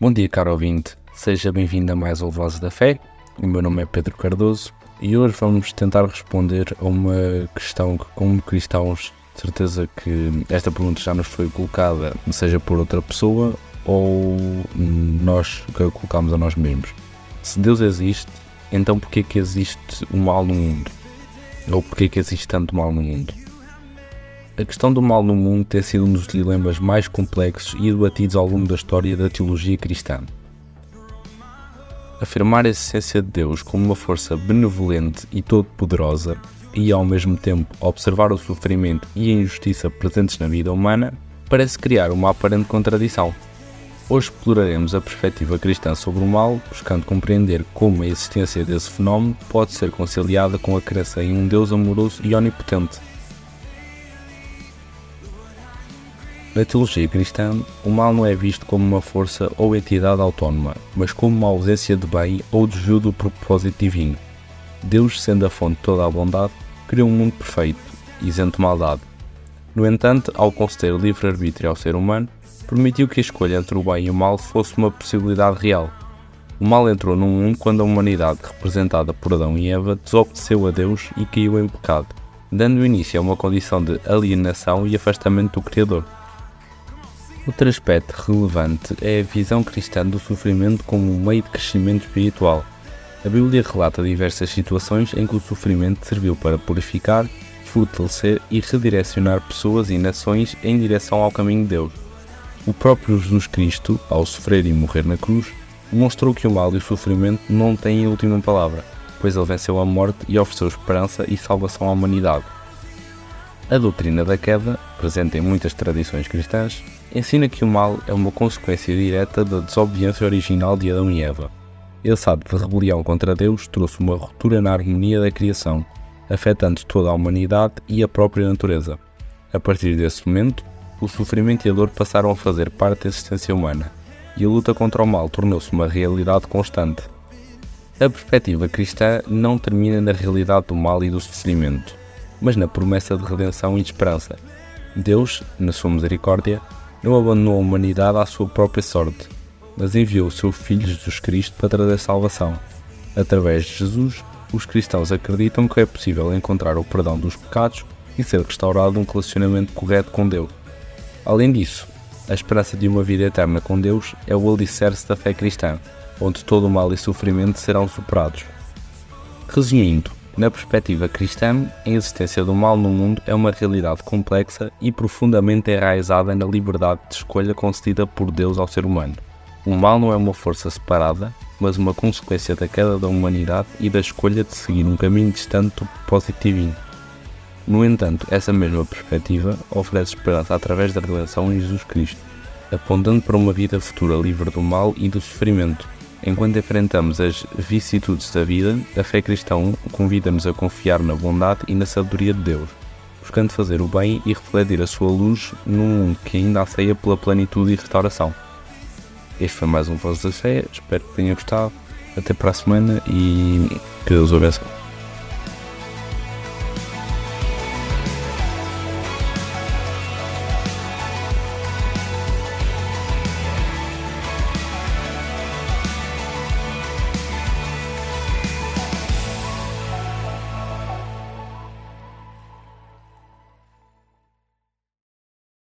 Bom dia, caro ouvinte. Seja bem-vindo a mais um Vozes da Fé. O meu nome é Pedro Cardoso e hoje vamos tentar responder a uma questão que, como cristãos, certeza que esta pergunta já nos foi colocada, seja por outra pessoa ou nós que a colocamos a nós mesmos. Se Deus existe, então porquê que existe o mal no mundo? Ou porquê que existe tanto mal no mundo? A questão do mal no mundo tem sido um dos dilemas mais complexos e debatidos ao longo da história da teologia cristã. Afirmar a essência de Deus como uma força benevolente e todo-poderosa e, ao mesmo tempo, observar o sofrimento e a injustiça presentes na vida humana parece criar uma aparente contradição. Hoje exploraremos a perspectiva cristã sobre o mal, buscando compreender como a existência desse fenómeno pode ser conciliada com a crença em um Deus amoroso e onipotente Na teologia cristã, o mal não é visto como uma força ou entidade autónoma, mas como uma ausência de bem ou desvio do propósito divino. Deus, sendo a fonte de toda a bondade, criou um mundo perfeito, isento de maldade. No entanto, ao conceder livre-arbítrio ao ser humano, permitiu que a escolha entre o bem e o mal fosse uma possibilidade real. O mal entrou no mundo quando a humanidade, representada por Adão e Eva, desobedeceu a Deus e caiu em pecado, dando início a uma condição de alienação e afastamento do Criador. Outro aspecto relevante é a visão cristã do sofrimento como um meio de crescimento espiritual. A Bíblia relata diversas situações em que o sofrimento serviu para purificar, fortalecer e redirecionar pessoas e nações em direção ao caminho de Deus. O próprio Jesus Cristo, ao sofrer e morrer na cruz, mostrou que o mal e o sofrimento não têm a última palavra, pois ele venceu a morte e ofereceu esperança e salvação à humanidade. A doutrina da queda, presente em muitas tradições cristãs, ensina que o mal é uma consequência direta da desobediência original de Adão e Eva. Esse ato de rebelião contra Deus trouxe uma ruptura na harmonia da criação, afetando toda a humanidade e a própria natureza. A partir desse momento, o sofrimento e a dor passaram a fazer parte da existência humana, e a luta contra o mal tornou-se uma realidade constante. A perspectiva cristã não termina na realidade do mal e do sofrimento, mas na promessa de redenção e de esperança. Deus, na sua misericórdia, não abandonou a humanidade à sua própria sorte, mas enviou o seu Filho Jesus Cristo para trazer salvação. Através de Jesus, os cristãos acreditam que é possível encontrar o perdão dos pecados e ser restaurado um relacionamento correto com Deus. Além disso, a esperança de uma vida eterna com Deus é o alicerce da fé cristã, onde todo o mal e sofrimento serão superados. Resumindo, na perspectiva cristã, a existência do mal no mundo é uma realidade complexa e profundamente enraizada na liberdade de escolha concedida por Deus ao ser humano. O mal não é uma força separada, mas uma consequência da queda da humanidade e da escolha de seguir um caminho distante do propósito divino. No entanto, essa mesma perspectiva oferece esperança através da redenção em Jesus Cristo, apontando para uma vida futura livre do mal e do sofrimento, Enquanto enfrentamos as vicissitudes da vida, a fé cristã convida-nos a confiar na bondade e na sabedoria de Deus, buscando fazer o bem e refletir a sua luz num mundo que ainda anseia pela plenitude e restauração. Este foi mais um Voz da Fé, espero que tenha gostado. Até para a semana e que Deus o abençoe.